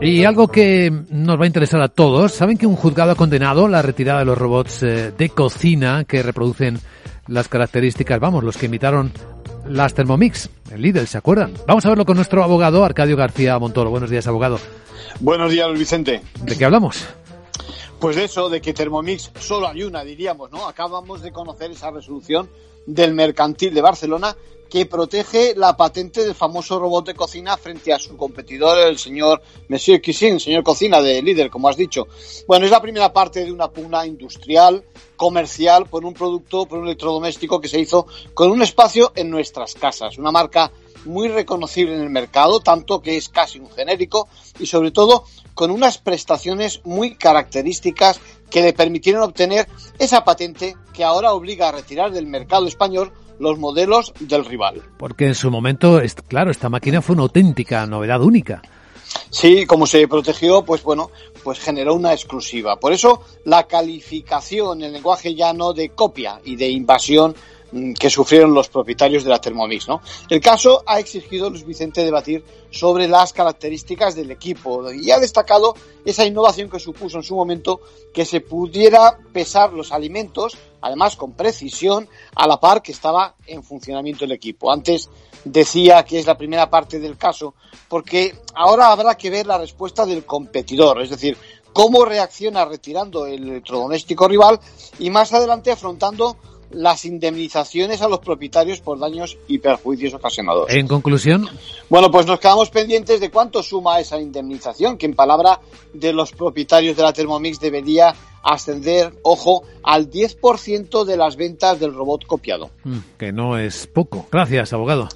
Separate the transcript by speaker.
Speaker 1: Y algo que nos va a interesar a todos, ¿saben que un juzgado ha condenado la retirada de los robots eh, de cocina que reproducen las características, vamos, los que imitaron las Thermomix, el Lidl, ¿se acuerdan? Vamos a verlo con nuestro abogado, Arcadio García Montoro. Buenos días, abogado.
Speaker 2: Buenos días, Vicente.
Speaker 1: ¿De qué hablamos?
Speaker 2: Pues de eso, de que Thermomix solo hay una, diríamos, ¿no? Acabamos de conocer esa resolución del Mercantil de Barcelona que protege la patente del famoso robot de cocina frente a su competidor, el señor Monsieur Kissin, señor cocina de líder, como has dicho. Bueno, es la primera parte de una pugna industrial, comercial, por un producto, por un electrodoméstico que se hizo con un espacio en nuestras casas, una marca muy reconocible en el mercado, tanto que es casi un genérico y sobre todo con unas prestaciones muy características que le permitieron obtener esa patente que ahora obliga a retirar del mercado español los modelos del rival.
Speaker 1: Porque en su momento, claro, esta máquina fue una auténtica novedad única.
Speaker 2: Sí, como se protegió, pues bueno, pues generó una exclusiva. Por eso la calificación en lenguaje llano de copia y de invasión que sufrieron los propietarios de la Thermomix. El caso ha exigido Luis Vicente debatir sobre las características del equipo y ha destacado esa innovación que supuso en su momento que se pudiera pesar los alimentos, además con precisión, a la par que estaba en funcionamiento el equipo. Antes decía que es la primera parte del caso, porque ahora habrá que ver la respuesta del competidor, es decir, cómo reacciona retirando el electrodoméstico rival y más adelante afrontando las indemnizaciones a los propietarios por daños y perjuicios ocasionados.
Speaker 1: En conclusión.
Speaker 2: Bueno, pues nos quedamos pendientes de cuánto suma esa indemnización, que en palabra de los propietarios de la Thermomix debería ascender, ojo, al 10% de las ventas del robot copiado.
Speaker 1: Mm, que no es poco. Gracias, abogado.